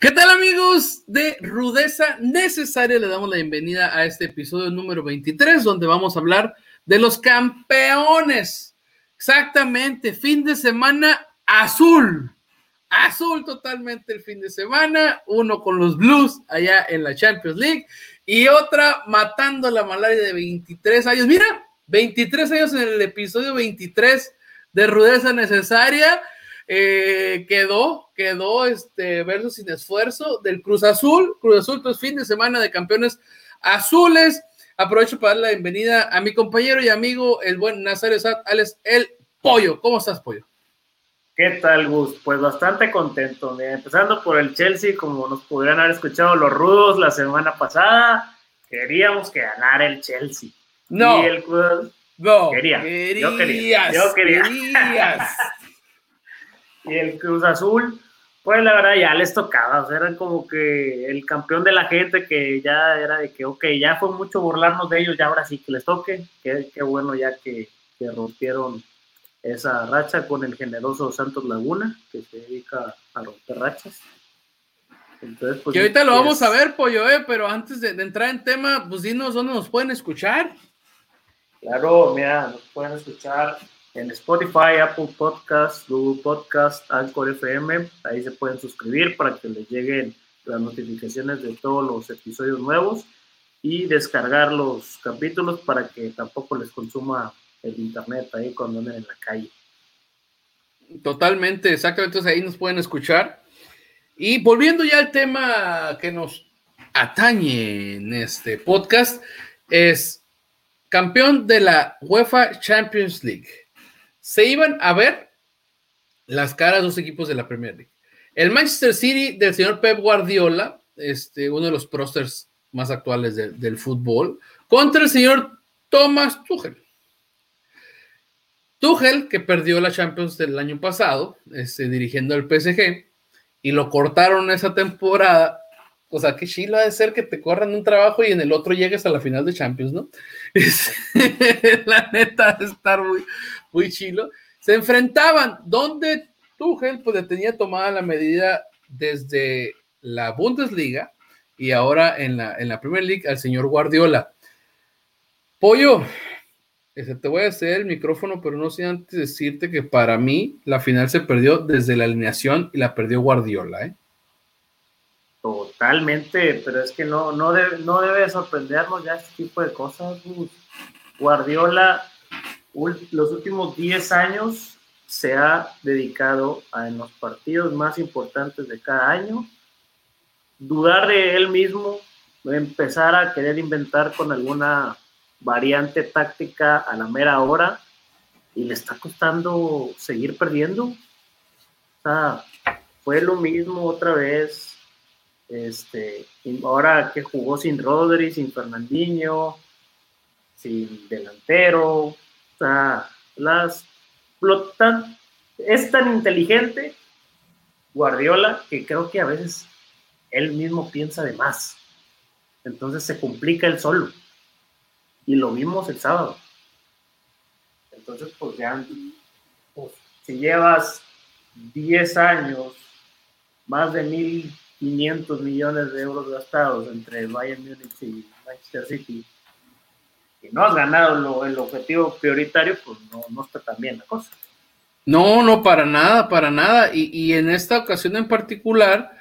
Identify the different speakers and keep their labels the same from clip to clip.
Speaker 1: ¿Qué tal amigos de Rudeza Necesaria? Le damos la bienvenida a este episodio número 23 donde vamos a hablar de los campeones. Exactamente, fin de semana azul. Azul totalmente el fin de semana, uno con los Blues allá en la Champions League y otra matando la malaria de 23 años. Mira, 23 años en el episodio 23 de Rudeza Necesaria. Eh, quedó, quedó este verso sin esfuerzo del Cruz Azul. Cruz Azul, pues fin de semana de campeones azules. Aprovecho para dar la bienvenida a mi compañero y amigo, el buen Nazario Sad, Alex El Pollo. ¿Cómo estás, Pollo?
Speaker 2: ¿Qué tal, Gus? Pues bastante contento. Empezando por el Chelsea, como nos pudieran haber escuchado los rudos la semana pasada, queríamos que ganara el Chelsea.
Speaker 1: No.
Speaker 2: Y el Cruz
Speaker 1: No.
Speaker 2: Quería,
Speaker 1: Querías,
Speaker 2: yo quería, yo quería.
Speaker 1: querías.
Speaker 2: Y el Cruz Azul, pues la verdad ya les tocaba, o sea, eran como que el campeón de la gente que ya era de que, ok, ya fue mucho burlarnos de ellos, ya ahora sí que les toque, qué, qué bueno ya que, que rompieron esa racha con el generoso Santos Laguna, que se dedica a romper rachas. Entonces, pues,
Speaker 1: Que ahorita lo vamos a ver, Pollo, eh, pero antes de, de entrar en tema, pues dinos dónde nos pueden escuchar.
Speaker 2: Claro, mira, nos pueden escuchar en Spotify, Apple Podcast, Google Podcast, Anchor FM. Ahí se pueden suscribir para que les lleguen las notificaciones de todos los episodios nuevos y descargar los capítulos para que tampoco les consuma el internet ahí cuando anden en la calle.
Speaker 1: Totalmente, exactamente. Entonces ahí nos pueden escuchar. Y volviendo ya al tema que nos atañe en este podcast, es campeón de la UEFA Champions League. Se iban a ver las caras de dos equipos de la Premier League. El Manchester City del señor Pep Guardiola, este, uno de los prósters más actuales de- del fútbol, contra el señor Thomas Tuchel. Tuchel, que perdió la Champions del año pasado, este, dirigiendo al PSG, y lo cortaron esa temporada. O sea, qué chilo ha de ser que te corran un trabajo y en el otro llegues a la final de Champions, ¿no? La neta de estar muy, muy chilo. Se enfrentaban donde Tuchel pues le tenía tomada la medida desde la Bundesliga y ahora en la, en la Premier League al señor Guardiola. Pollo, te voy a hacer el micrófono, pero no sé antes decirte que para mí la final se perdió desde la alineación y la perdió Guardiola, ¿eh?
Speaker 2: Totalmente, pero es que no, no, debe, no debe sorprendernos ya este tipo de cosas. Guardiola, los últimos 10 años se ha dedicado a los partidos más importantes de cada año, dudar de él mismo, empezar a querer inventar con alguna variante táctica a la mera hora y le está costando seguir perdiendo. O fue lo mismo otra vez este, ahora que jugó sin Rodri, sin Fernandinho, sin delantero, o sea, las, tan- es tan inteligente Guardiola que creo que a veces él mismo piensa de más. Entonces se complica él solo. Y lo vimos el sábado. Entonces, pues ya, pues, si llevas 10 años, más de 1.500 millones de euros gastados entre Bayern Múnich y Manchester City, y no has ganado el objetivo prioritario, pues no, no está tan bien la cosa.
Speaker 1: No, no, para nada, para nada. Y, y en esta ocasión en particular,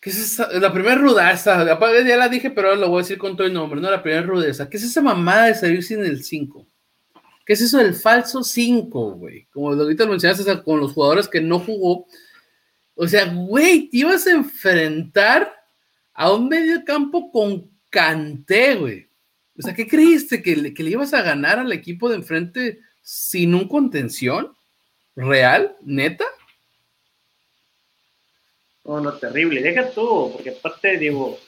Speaker 1: ¿qué es esa? La primera rudeza, ya la dije, pero ahora lo voy a decir con todo el nombre, ¿no? La primera rudeza. ¿Qué es esa mamada de salir sin el 5? ¿Qué es eso del falso 5, güey? Como ahorita lo mencionaste con los jugadores que no jugó. O sea, güey, te ibas a enfrentar a un medio campo con Canté, güey. O sea, ¿qué creíste? ¿Que le, que le ibas a ganar al equipo de enfrente sin un contención? ¿Real? ¿Neta?
Speaker 2: No, no, terrible. Deja tú, porque aparte, digo,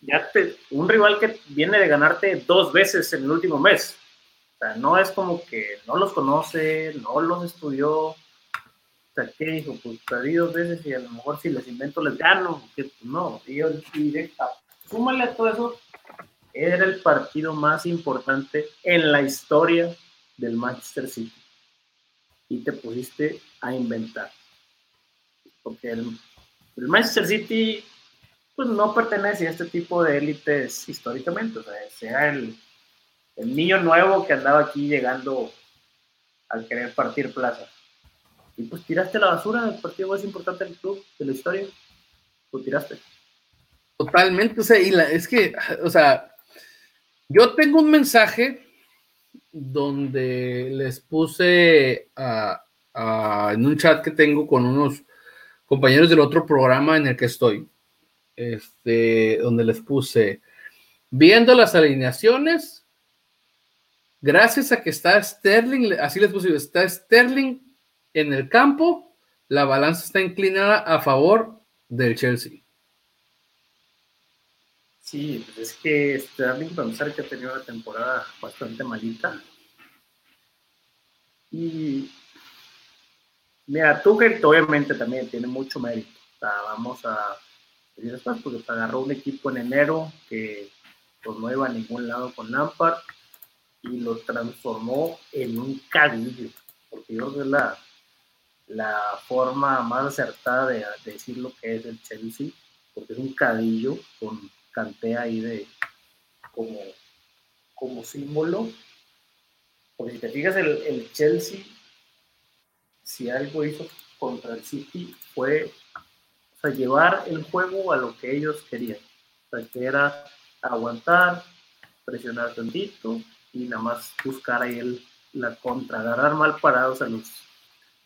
Speaker 2: ya te, un rival que viene de ganarte dos veces en el último mes. O sea, no es como que no los conoce, no los estudió. Sea, ¿qué dijo? Pues perdí dos veces y a lo mejor si les invento les gano. Que, pues, no, y deja, súmale a todo eso. Era el partido más importante en la historia del Manchester City. Y te pusiste a inventar. Porque el El Manchester City pues no pertenece a este tipo de élites históricamente, o sea, sea el, el niño nuevo que andaba aquí llegando al querer partir plaza. Y pues tiraste la basura del partido más importante del club, de la historia. Lo tiraste.
Speaker 1: Totalmente, o sea, y la, es que, o sea, yo tengo un mensaje donde les puse en un chat que tengo con unos compañeros del otro programa en el que estoy, este, donde les puse, viendo las alineaciones, gracias a que está Sterling, así les puse, está Sterling en el campo, la balanza está inclinada a favor del Chelsea.
Speaker 2: Sí, pues es que Sterling, pensar que ha tenido una temporada bastante malita. Y mira, Tuchel obviamente también tiene mucho mérito. vamos a decir después, porque agarró un equipo en enero que pues, no iba a ningún lado con Lampard y lo transformó en un cadillo. Porque yo creo que es la, la forma más acertada de, decir lo que es el Chelsea, porque es un cadillo con cantea ahí de como, como símbolo. Porque si te fijas, el, el Chelsea, si algo hizo contra el City, fue llevar el juego a lo que ellos querían. O sea, que era aguantar, presionar tantito y nada más buscar ahí el, la contra, agarrar mal parados a los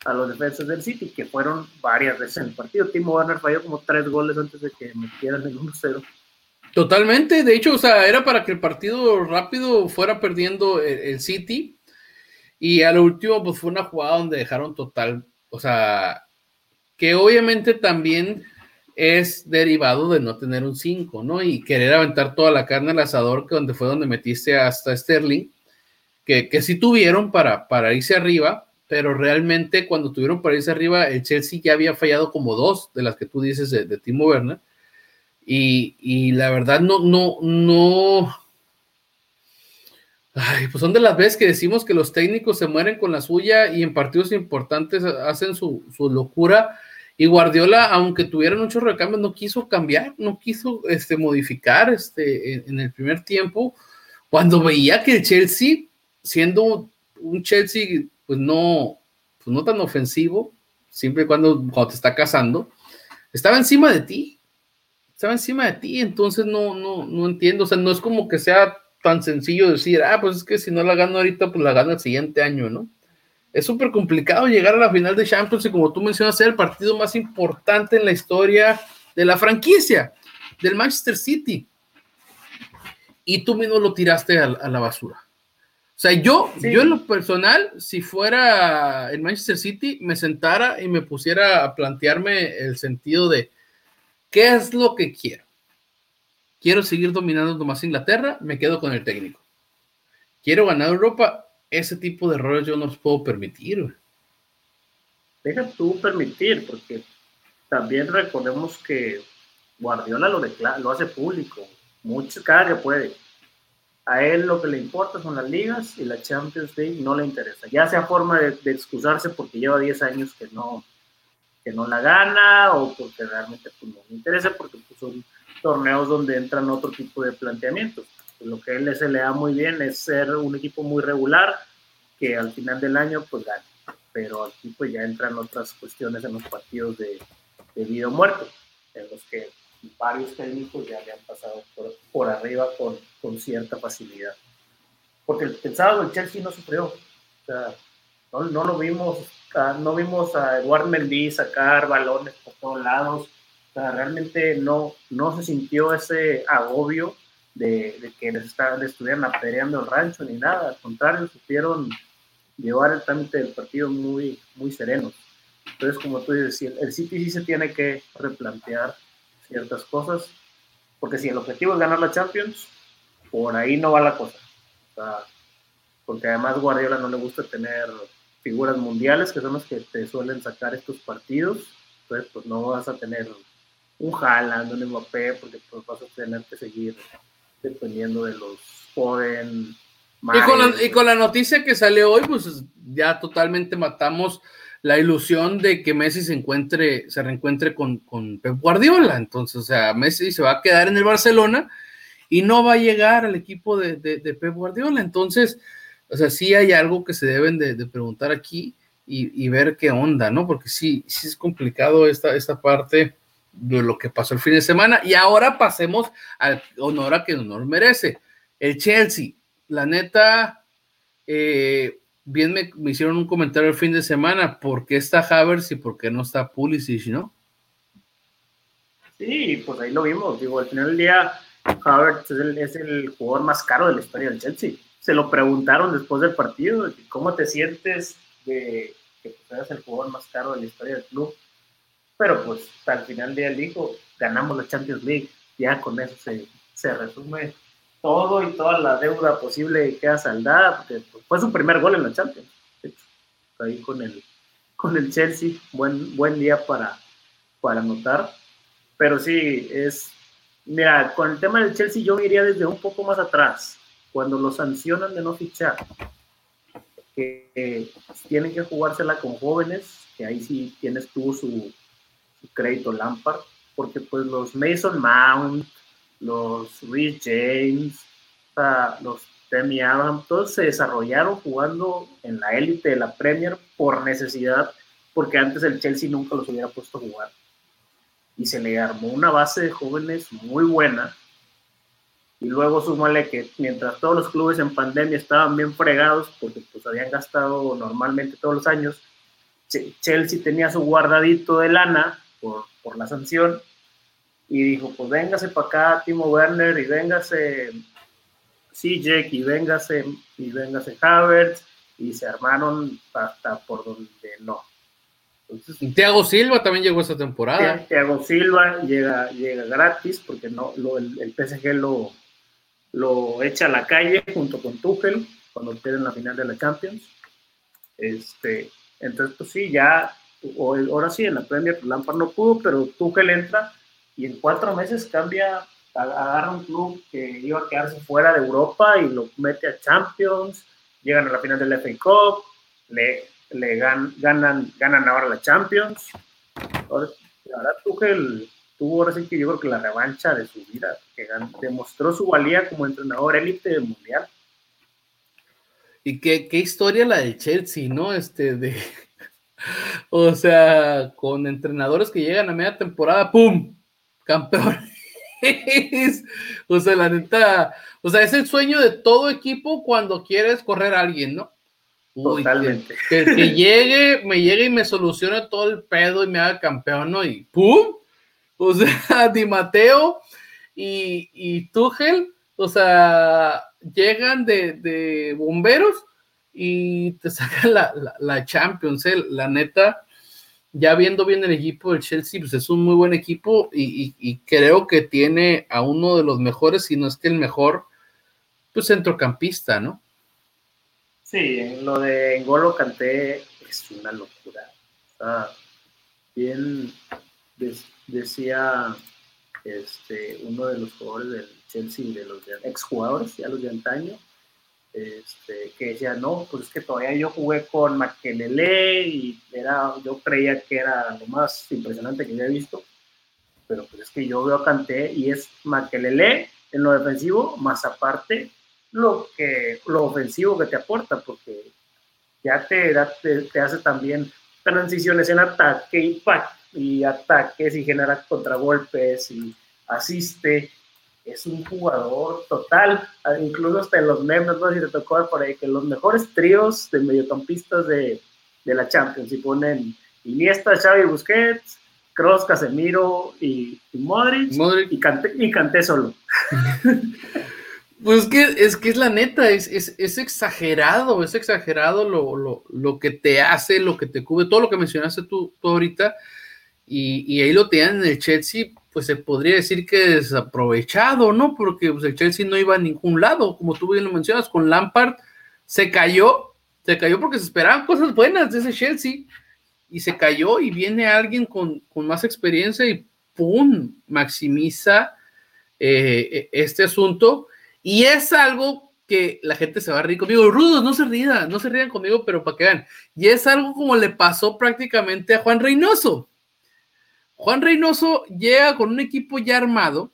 Speaker 2: a los defensas del City, que fueron varias veces en el partido. Timo Werner falló como tres goles antes de que metieran el 1-0.
Speaker 1: Totalmente, de hecho, o sea, era para que el partido rápido fuera perdiendo el, City. Y al último, pues fue una jugada donde dejaron total, o sea, que obviamente también es derivado de no tener un 5, ¿no? Y querer aventar toda la carne al asador, que donde fue donde metiste hasta Sterling, que, que sí tuvieron para, para irse arriba, pero realmente cuando tuvieron para irse arriba, el Chelsea ya había fallado como dos de las que tú dices de, Timo Werner. Y, la verdad, no, no, no. Ay, pues son de las veces que decimos que los técnicos se mueren con la suya y en partidos importantes hacen su, locura. Y Guardiola, aunque tuvieran muchos recambios, no quiso cambiar, no quiso este, modificar este, en, en el primer tiempo. Cuando veía que el Chelsea, siendo un Chelsea pues no, pues no tan ofensivo, siempre y cuando, cuando te está cazando, estaba encima de ti, estaba encima de ti, entonces no, no, no entiendo, o sea, no es como que sea tan sencillo decir, ah, pues es que si no la gano ahorita, pues la gano el siguiente año, ¿no? Es súper complicado llegar a la final de Champions y como tú mencionas, ser el partido más importante en la historia de la franquicia, del Manchester City. Y tú mismo lo tiraste a la basura. O sea, yo, yo en lo personal, si fuera en Manchester City, me sentara y me pusiera a plantearme el sentido de qué es lo que quiero. Quiero seguir dominando más Inglaterra, me quedo con el técnico. Quiero ganar Europa, ese tipo de errores yo no los puedo permitir.
Speaker 2: Deja tú permitir, porque también recordemos que Guardiola lo, lo hace público, mucho, cada que puede a él lo que le importa son las ligas y la Champions League no le interesa. Ya sea forma de, excusarse porque lleva 10 años que no, que no la gana o porque realmente pues, no le interesa porque pues, son torneos donde entran otro tipo de planteamientos. Lo que él se le da muy bien es ser un equipo muy regular que al final del año pues gana. Pero aquí pues ya entran otras cuestiones en los partidos de, de vida o muerte, en los que varios técnicos ya le han pasado por, por arriba con, con, cierta facilidad. Porque el, sábado el Chelsea no sufrió. No, no lo vimos, no vimos a Eduard Mendy sacar balones por todos lados. Realmente no, no se sintió ese agobio de, de que les, está, estuvieran apedreando el rancho ni nada. Al contrario, supieron llevar el trámite del partido muy, muy serenos. Entonces, como tú dices, el City sí se tiene que replantear ciertas cosas, porque si el objetivo es ganar la Champions, por ahí no va la cosa. porque además Guardiola no le gusta tener figuras mundiales, que son los que te suelen sacar estos partidos, entonces pues no vas a tener un Haaland, un Mbappé, porque pues vas a tener que seguir dependiendo de los joven
Speaker 1: y con, la, y con, la, noticia que sale hoy, pues ya totalmente matamos la ilusión de que Messi se encuentre, se reencuentre con, con Pep Guardiola. Entonces, o sea, Messi se va a quedar en el Barcelona y no va a llegar al equipo de, de, Pep Guardiola. Entonces, o sea, sí hay algo que se deben de, preguntar aquí y, ver qué onda, ¿no? Porque sí, sí es complicado esta, esta parte de lo que pasó el fin de semana. Y ahora pasemos al honor a que honor merece. El Chelsea, la neta, eh, bien me, hicieron un comentario el fin de semana, ¿por qué está Havers y por qué no está Pulisic, no?
Speaker 2: Sí, pues ahí lo vimos, digo, al final del día Havertz es el, jugador más caro de la historia del Chelsea. Se lo preguntaron después del partido, ¿cómo te sientes de que seas el jugador más caro de la historia del club? Pero pues al final del día dijo, ganamos la Champions League, ya con eso se, se resume todo y toda la deuda posible queda saldada, porque fue su primer gol en la Champions. Ahí con el, con el Chelsea, buen, buen día para, para anotar. Pero sí, es. Mira, con el tema del Chelsea, yo iría desde un poco más atrás, cuando lo sancionan de no fichar. Que tienen que jugársela con jóvenes, que ahí sí tienes tú su, su crédito Lampard, porque pues los Mason Mount, los Rich James, los Demi Adam, todos se desarrollaron jugando en la élite de la Premier por necesidad, porque antes el Chelsea nunca los hubiera puesto a jugar. Y se le armó una base de jóvenes muy buena. Y luego súmale que mientras todos los clubes en pandemia estaban bien fregados, porque pues habían gastado normalmente todos los años, Chelsea tenía su guardadito de lana por, por la sanción y dijo, pues véngase para acá Timo Werner y véngase CJ y véngase y véngase Havertz y se armaron hasta por donde no.
Speaker 1: Entonces, Thiago Silva también llegó esta temporada.
Speaker 2: Thiago Silva llega, llega gratis porque no lo, el, PSG lo, lo echa a la calle junto con Tuchel cuando pierden la final de la Champions. Este, entonces, pues sí, ya, ahora sí, en la Premier pues, Lampard no pudo, pero Tuchel entra y en cuatro meses cambia, agarra un club que iba a quedarse fuera de Europa y lo mete a Champions, llegan a la final del FA Cup, le, le ganan, ganan ahora la Champions. Ahora, ahora Tuchel tuvo ahora sí que yo creo que la revancha de su vida, que demostró su valía como entrenador élite del mundial.
Speaker 1: Y qué, qué historia la de Chelsea, ¿no? Este, de, o sea, con entrenadores que llegan a media temporada, ¡pum! Campeones. o sea, la neta, o sea, es el sueño de todo equipo cuando quieres correr a alguien, ¿no?
Speaker 2: Totalmente.
Speaker 1: Que, llegue, me llegue y me solucione todo el pedo y me haga campeón, ¿no? Y ¡pum! O sea, Di Mateo y, y Tuchel, o sea, llegan de, bomberos y te sacan la, la, Champions, ¿eh? la neta ya viendo bien el equipo del Chelsea, pues es un muy buen equipo y, creo que tiene a uno de los mejores, si no es que el mejor, pues centrocampista, ¿no?
Speaker 2: Sí, lo de Ngolo Canté es una locura. bien decía este, uno de los jugadores del Chelsea, de los exjugadores, ya los de antaño, este, que decía, no, pues es que todavía yo jugué con Maquelele y era, yo creía que era lo más impresionante que había visto, pero pues es que yo veo a Canté y es Maquelele en lo defensivo, más aparte lo, que, lo ofensivo que te aporta, porque ya te, te, te hace también transiciones en ataque y, y ataques y genera contragolpes y asiste es un jugador total, incluso hasta en los memes, no si te tocó por ahí, que los mejores tríos de mediocampistas de, de la Champions, y ponen Iniesta, Xavi Busquets, Kroos, Casemiro y, y Modric, y canté, y canté solo.
Speaker 1: Pues que, es que es la neta, es, es, es exagerado, es exagerado lo, lo, lo, que te hace, lo que te cubre, todo lo que mencionaste tú, tú ahorita, y, y, ahí lo tienen en el Chelsea, pues se podría decir que desaprovechado, ¿no? Porque pues, el Chelsea no iba a ningún lado, como tú bien lo mencionas, con Lampard se cayó, se cayó porque se esperaban cosas buenas de ese Chelsea y se cayó y viene alguien con, más experiencia y ¡pum! maximiza eh, este asunto y es algo que la gente se va a reír conmigo. Rudos, no se rían, no se rían conmigo, pero para que vean. Y es algo como le pasó prácticamente a Juan Reynoso. Juan Reynoso llega con un equipo ya armado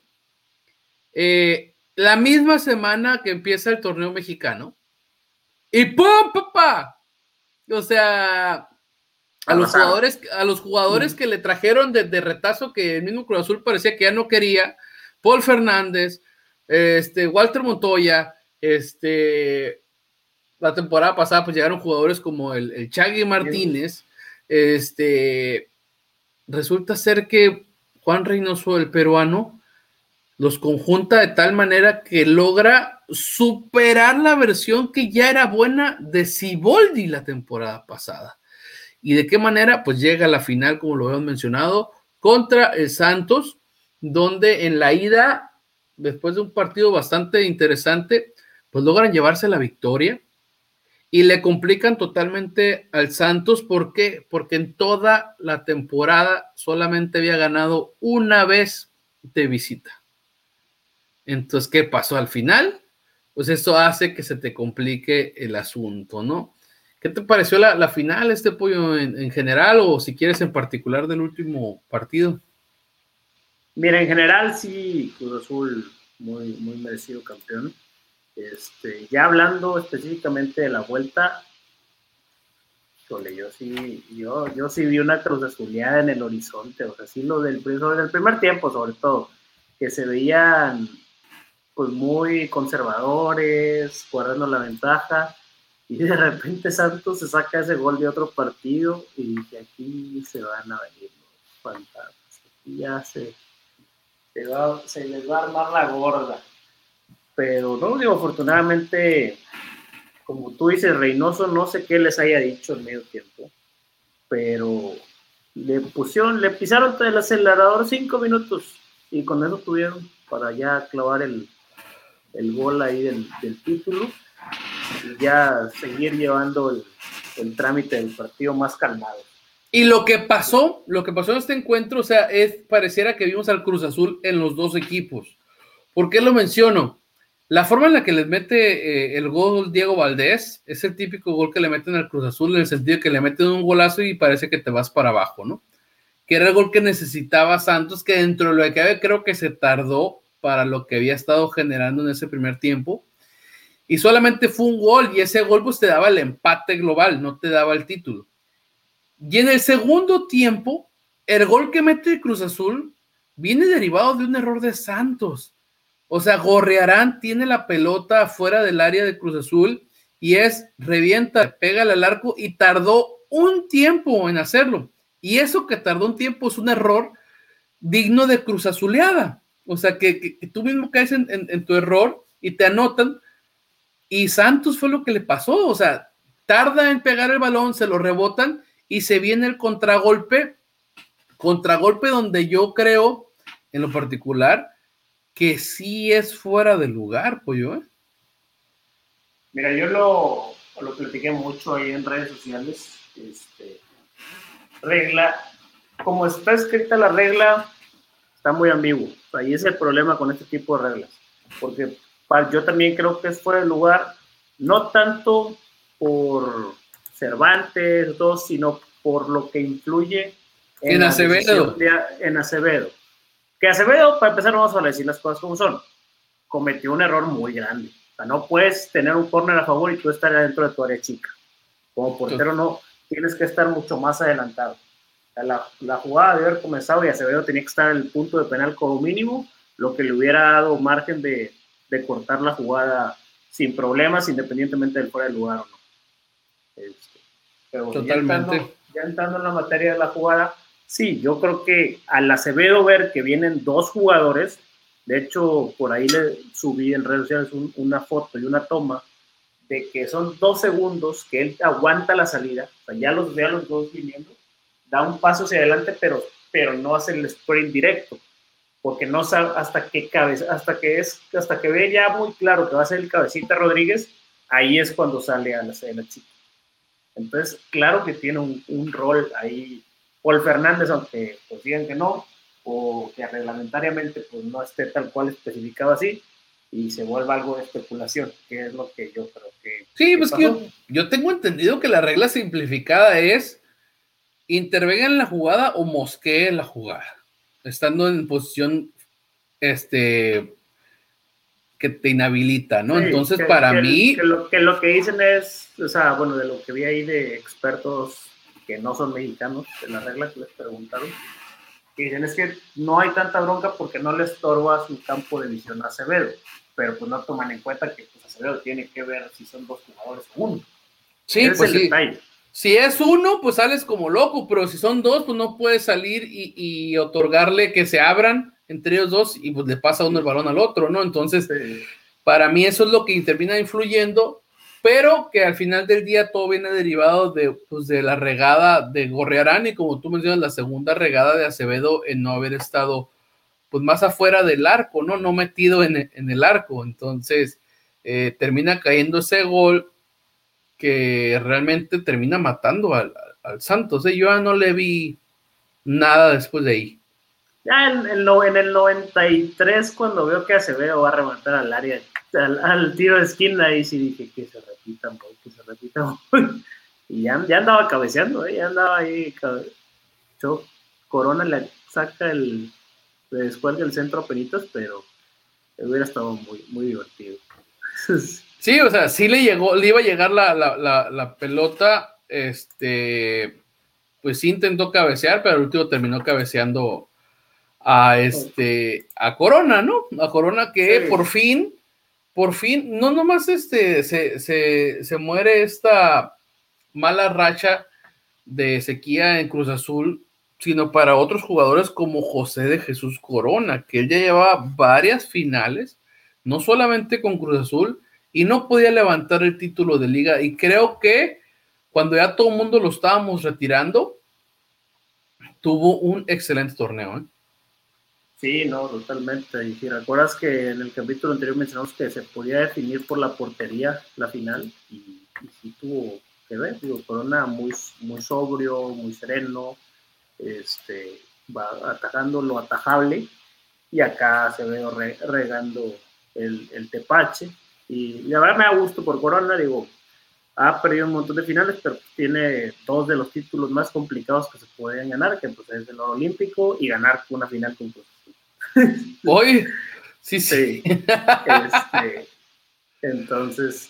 Speaker 1: eh, la misma semana que empieza el torneo mexicano. Y ¡pum, papá! O sea, a los jugadores, a los jugadores que le trajeron de, de, retazo que el mismo Cruz Azul parecía que ya no quería, Paul Fernández, este, Walter Montoya, este, la temporada pasada pues llegaron jugadores como el, el Chagui Martínez, este, resulta ser que Juan Reynoso, el peruano, los conjunta de tal manera que logra superar la versión que ya era buena de Siboldi la temporada pasada. ¿Y de qué manera? Pues llega a la final, como lo hemos mencionado, contra el Santos, donde en la ida, después de un partido bastante interesante, pues logran llevarse la victoria y le complican totalmente al Santos. ¿Por qué? Porque en toda la temporada solamente había ganado una vez de visita. Entonces, ¿qué pasó al final? Pues eso hace que se te complique el asunto, ¿no? ¿Qué te pareció la, final, este pollo en, general, o si quieres en particular del último partido?
Speaker 2: Mira, en general sí, Cruz Azul muy, muy merecido campeón. Este, ya hablando específicamente de la vuelta, yo sí, yo, yo sí vi una cruz azuleada en el horizonte, o sea, sí lo del, del primer tiempo sobre todo, que se veían pues muy conservadores, guardando la ventaja, y de repente Santos se saca ese gol de otro partido y que aquí se van a venir los fantasmas, aquí ya se, se, va, se les va a armar la gorda. Pero no, digo, afortunadamente, como tú dices, Reynoso, no sé qué les haya dicho en medio tiempo, pero le pusieron, le pisaron el acelerador cinco minutos y con eso tuvieron para ya clavar el, el gol ahí del, título y ya seguir llevando el, el, trámite del partido más calmado.
Speaker 1: Y lo que pasó, lo que pasó en este encuentro, o sea, es pareciera que vimos al Cruz Azul en los dos equipos. ¿Por qué lo menciono? La forma en la que les mete eh, el gol Diego Valdés es el típico gol que le meten al Cruz Azul en el sentido que le meten un golazo y parece que te vas para abajo, ¿no? Que era el gol que necesitaba Santos, que dentro de lo que cabe creo que se tardó para lo que había estado generando en ese primer tiempo. Y solamente fue un gol y ese gol pues te daba el empate global, no te daba el título. Y en el segundo tiempo, el gol que mete el Cruz Azul viene derivado de un error de Santos o sea, Gorrearán tiene la pelota fuera del área de Cruz Azul y es revienta, pega al arco y tardó un tiempo en hacerlo. Y eso que tardó un tiempo es un error digno de Cruz Azuleada. O sea, que, tú mismo caes en, en, tu error y te anotan. Y Santos fue lo que le pasó. O sea, tarda en pegar el balón, se lo rebotan y se viene el contragolpe. Contragolpe donde yo creo, en lo particular, que sí es fuera de lugar, pollo. ¿eh?
Speaker 2: Mira, yo lo, lo platiqué mucho ahí en redes sociales. Este, regla, como está escrita la regla, está muy ambiguo. Ahí es el problema con este tipo de reglas. Porque yo también creo que es fuera de lugar, no tanto por Cervantes, todo, sino por lo que influye
Speaker 1: en, en Acevedo.
Speaker 2: en Acevedo. Que Acevedo, para empezar, vamos a decir las cosas como son. Cometió un error muy grande. O sea, no puedes tener un corner a favor y tú estar adentro de tu área chica. Como portero no, tienes que estar mucho más adelantado. la, la, jugada de haber comenzado y Acevedo tenía que estar en el punto de penal como mínimo, lo que le hubiera dado margen de, de cortar la jugada sin problemas, independientemente del fuera de lugar o no. Este, pero Totalmente. ya entrando en la materia de la jugada, Sí, yo creo que al Acevedo ver que vienen dos jugadores, de hecho, por ahí le subí en redes sociales una foto y una toma de que son dos segundos que él aguanta la salida, o sea, ya los ve a los dos viniendo, da un paso hacia adelante, pero, pero no hace el sprint directo, porque no sabe hasta que cabeza, hasta que es, hasta que ve ya muy claro que va a ser el cabecita Rodríguez, ahí es cuando sale a la, la chica. Entonces, claro que tiene un, un rol ahí Paul Fernández, aunque pues digan que no, o que reglamentariamente pues no esté tal cual especificado así. y se vuelva algo de especulación, que es lo que yo creo que...
Speaker 1: Sí, pues que yo, tengo entendido que la regla simplificada es intervenga en la jugada o mosquee en la jugada, estando en posición este que te inhabilita, ¿no? Entonces, para mí...
Speaker 2: Que lo, que lo que dicen es, o sea, bueno, de lo que vi ahí de expertos que no son mexicanos, de la regla que les preguntaron, que dicen es que no hay tanta bronca porque no le estorba su campo de visión a Acevedo, pero pues no toman en cuenta que pues, Acevedo tiene que ver si son dos jugadores o uno.
Speaker 1: Sí, pues sí. Si es uno, pues sales como loco, pero si son dos, pues no puedes salir y, otorgarle que se abran entre ellos dos y pues le pasa uno el balón al otro, ¿no? Entonces, para mí eso es lo que termina influyendo pero que al final del día todo viene derivado de, pues, de la regada de Gorrearán y como tú mencionas, la segunda regada de Acevedo en no haber estado pues más afuera del arco, ¿no? No metido en, el arco. Entonces, eh, termina cayendo ese gol que realmente termina matando al, Santos. ¿eh? Yo ya no le vi nada después de ahí.
Speaker 2: Ya en, en el 93, cuando veo que Acevedo va a rematar al área, al, tiro de esquina, ahí sí dije que se que se repitan. y ya, ya, andaba cabeceando, ¿eh? ya andaba ahí. Yo, Corona le saca el, le descuelga el centro a Penitos, pero hubiera estado muy, muy divertido.
Speaker 1: Sí, o sea, sí le llegó, le iba a llegar la, la, la, la pelota, este, pues sí intentó cabecear, pero el último terminó cabeceando a este a Corona, ¿no? A Corona que por fin, por fin, no nomás este se, se, muere esta mala racha de sequía en Cruz Azul, sino para otros jugadores como José de Jesús Corona, que él ya llevaba varias finales, no solamente con Cruz Azul, y no podía levantar el título de liga. Y creo que cuando ya todo el mundo lo estábamos retirando, tuvo un excelente torneo. ¿eh?
Speaker 2: Sí, no, totalmente. Y si recuerdas que en el capítulo anterior mencionamos que se podía definir por la portería la final, y, sí tuvo que ver, digo, Corona muy, muy sobrio, muy sereno, este, va atajando lo atajable, y acá se ve regando el, el, tepache. Y la verdad me da gusto por Corona, digo, ha perdido un montón de finales, pero tiene dos de los títulos más complicados que se pueden ganar, que pues es el oro olímpico y ganar una final con Cruz
Speaker 1: Hoy, sí, sí.
Speaker 2: Este, entonces,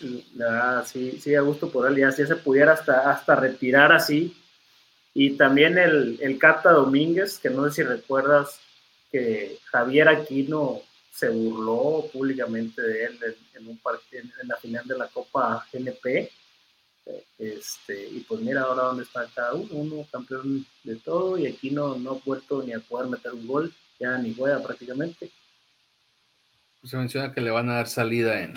Speaker 2: sí, sí, a gusto por él, ya si se pudiera hasta, hasta retirar así. Y también el, el Cata Domínguez, que no sé si recuerdas que Javier Aquino se burló públicamente de él en, un partido, en la final de la Copa GNP. Este, y pues mira ahora dónde está cada uno, uno campeón de todo y aquí no, no ha vuelto ni a poder meter un gol ya ni juega prácticamente.
Speaker 1: Se menciona que le van a dar salida en,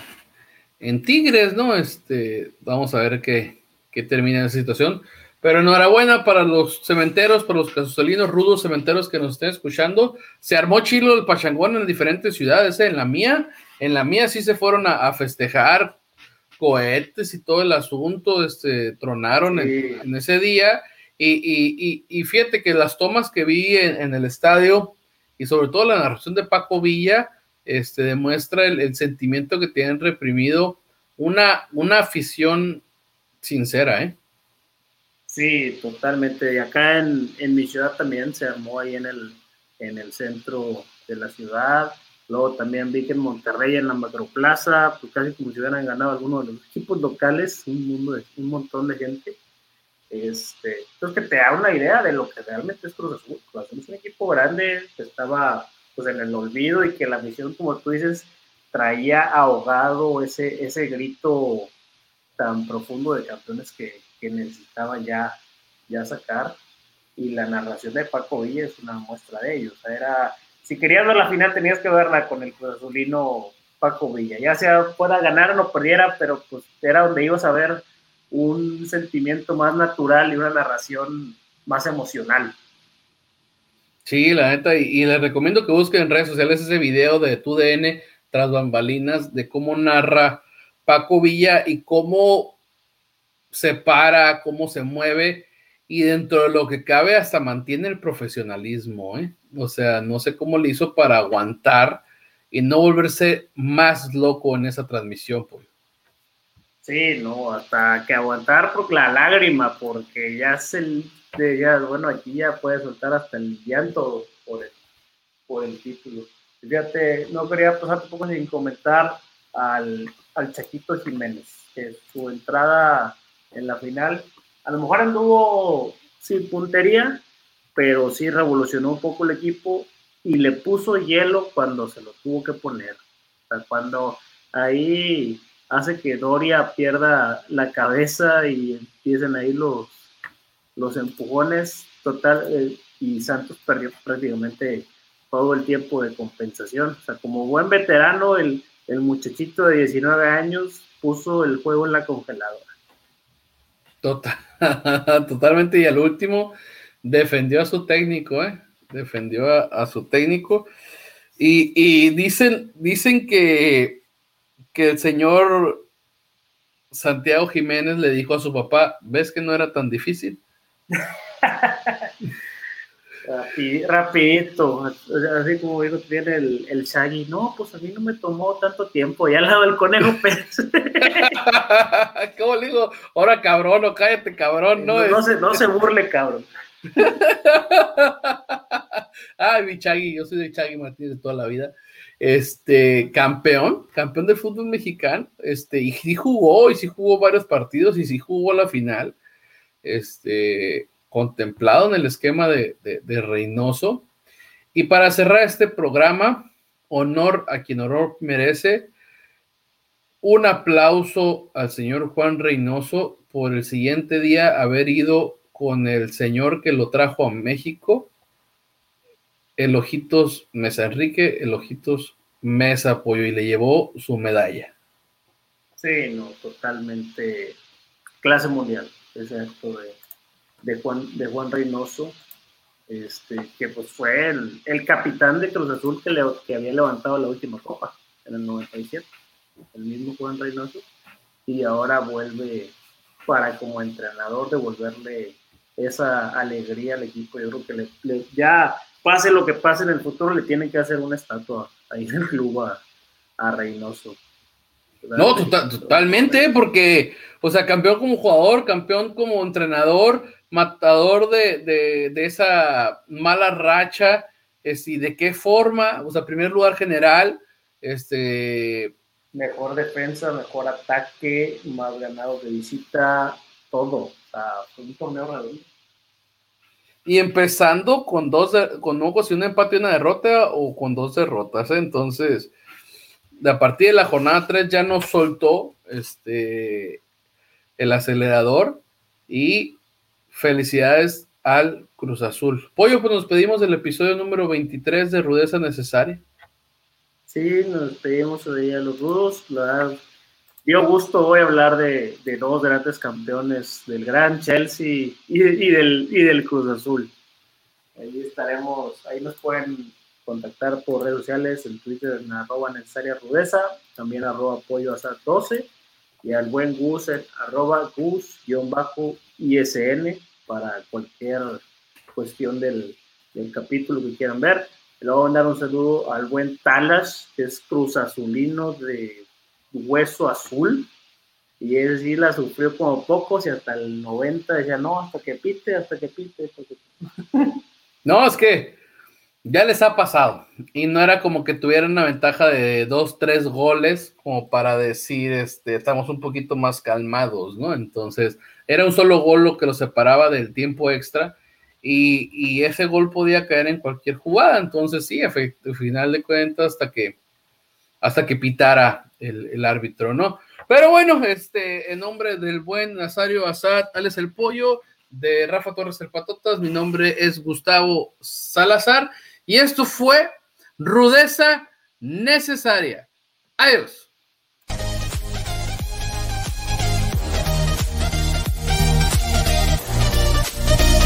Speaker 1: en Tigres, ¿no? Este, vamos a ver qué, qué termina esa situación. Pero enhorabuena para los cementeros, para los casolinos rudos cementeros que nos estén escuchando. Se armó chilo el pachangón en diferentes ciudades. ¿eh? En la mía, en la mía sí se fueron a, festejar cohetes y todo el asunto, este, tronaron en, ese día. Y, y, fíjate que las tomas que vi en el estadio, y sobre todo la narración de Paco Villa este, demuestra el, sentimiento que tienen reprimido una, una afición sincera, ¿eh?
Speaker 2: Sí, totalmente. Y acá en, en, mi ciudad también se armó ahí en el, en el centro de la ciudad. Luego también vi que en Monterrey, en la Macroplaza, pues casi como si hubieran ganado algunos de los equipos locales, un, mundo de, un montón de gente. Este, entonces que te da una idea de lo que realmente es Cruz Azul. Cruz Azul es un equipo grande que estaba pues en el olvido y que la misión, como tú dices, traía ahogado ese, ese grito tan profundo de campeones que, que necesitaba ya, ya sacar. Y la narración de Paco Villa es una muestra de ello. O sea, era, si querías ver la final tenías que verla con el Cruz Azulino Paco Villa. Ya sea fuera ganar o no perdiera, pero pues era donde ibas a ver un sentimiento más natural y una narración más emocional.
Speaker 1: Sí, la neta, y, les recomiendo que busquen en redes sociales ese video de tu DN tras bambalinas de cómo narra Paco Villa y cómo se para, cómo se mueve y dentro de lo que cabe hasta mantiene el profesionalismo, ¿eh? O sea, no sé cómo le hizo para aguantar y no volverse más loco en esa transmisión, pues.
Speaker 2: Sí, no, hasta que aguantar por la lágrima, porque ya es el, ya, bueno, aquí ya puede soltar hasta el llanto por el, por el título. Fíjate, no quería pasar tampoco sin comentar al, al Chaquito Jiménez, que su entrada en la final, a lo mejor anduvo sin puntería, pero sí revolucionó un poco el equipo y le puso hielo cuando se lo tuvo que poner. O sea, cuando ahí hace que Doria pierda la cabeza y empiecen ahí los, los empujones total eh, y Santos perdió prácticamente todo el tiempo de compensación. O sea, como buen veterano, el, el muchachito de 19 años puso el juego en la congeladora.
Speaker 1: Total, totalmente. Y al último defendió a su técnico, ¿eh? Defendió a, su técnico. Y, dicen, dicen que, que el señor Santiago Jiménez le dijo a su papá, ¿ves que no era tan difícil?
Speaker 2: rapidito, así como digo, tiene el, el Shaggy, no, pues a mí no me tomó tanto tiempo, ya al lado del conejo Pérez.
Speaker 1: ¿Cómo le digo? Ahora cabrón, o cállate cabrón, no,
Speaker 2: no, se, no se burle, cabrón.
Speaker 1: Ay, mi Chagui, yo soy de Chagui Martínez toda la vida. Este, campeón, campeón del fútbol mexicano, este, y sí jugó, y sí jugó varios partidos, y sí jugó la final. Este, contemplado en el esquema de, Reynoso. Y para cerrar este programa, honor a quien honor merece, un aplauso al señor Juan Reynoso por el siguiente día haber ido con el señor que lo trajo a México, el Ojitos Mesa Enrique, el Ojitos Mesa Apoyo, y le llevó su medalla.
Speaker 2: Sí, no, totalmente clase mundial, ese acto de, Juan, de Juan Reynoso, este, que pues fue el, el capitán de Cruz Azul que, le, que había levantado la última copa en el 97, el mismo Juan Reynoso, y ahora vuelve para como entrenador devolverle esa alegría al equipo. Yo creo que ya pase lo que pase en el futuro, le tienen que hacer una estatua ahí en el club a, a Reynoso.
Speaker 1: No, totalmente, porque, o sea, campeón como jugador, campeón como entrenador, matador de, esa mala racha, y de qué forma, o sea, primer lugar general, este...
Speaker 2: Mejor defensa, mejor ataque, más ganado de visita, todo. O sea, un torneo
Speaker 1: Y empezando con dos, con un, un empate y una derrota o con dos derrotas, ¿eh? entonces, a partir de la jornada 3 ya no soltó este, el acelerador y Felicidades al Cruz Azul. Pollo, pues nos pedimos del episodio número 23 de Rudeza Necesaria.
Speaker 2: Sí, nos pedimos hoy a los rudos. Dio gusto hoy hablar de, dos grandes campeones del Gran Chelsea y, del, y del Cruz Azul. Ahí estaremos, ahí nos pueden contactar por redes sociales, en Twitter en arroba necesaria rudeza, también arroba apoyo hasta 12 y al buen Gus en arroba Gus-ISN para cualquier cuestión del, capítulo que quieran ver. Le voy a mandar un saludo al buen Talas, que es cruz azulino de hueso azul. Y él sí la sufrió como pocos y hasta el 90 decía, no, hasta que pite, hasta que pite, hasta que pite.
Speaker 1: No, es que ya les ha pasado. Y no era como que tuvieran una ventaja de dos, tres goles, como para decir, este, estamos un poquito más calmados, ¿no? Entonces, era un solo gol lo que lo separaba del tiempo extra. Y, ese gol podía caer en cualquier jugada. Entonces, sí, al final de cuentas, hasta que, hasta que pitara el, árbitro, ¿no? Pero bueno, este, en nombre del buen Nazario Azad, Alex el Pollo, de Rafa Torres el Patotas, mi nombre es Gustavo Salazar. Y esto fue rudeza necesaria. Adiós.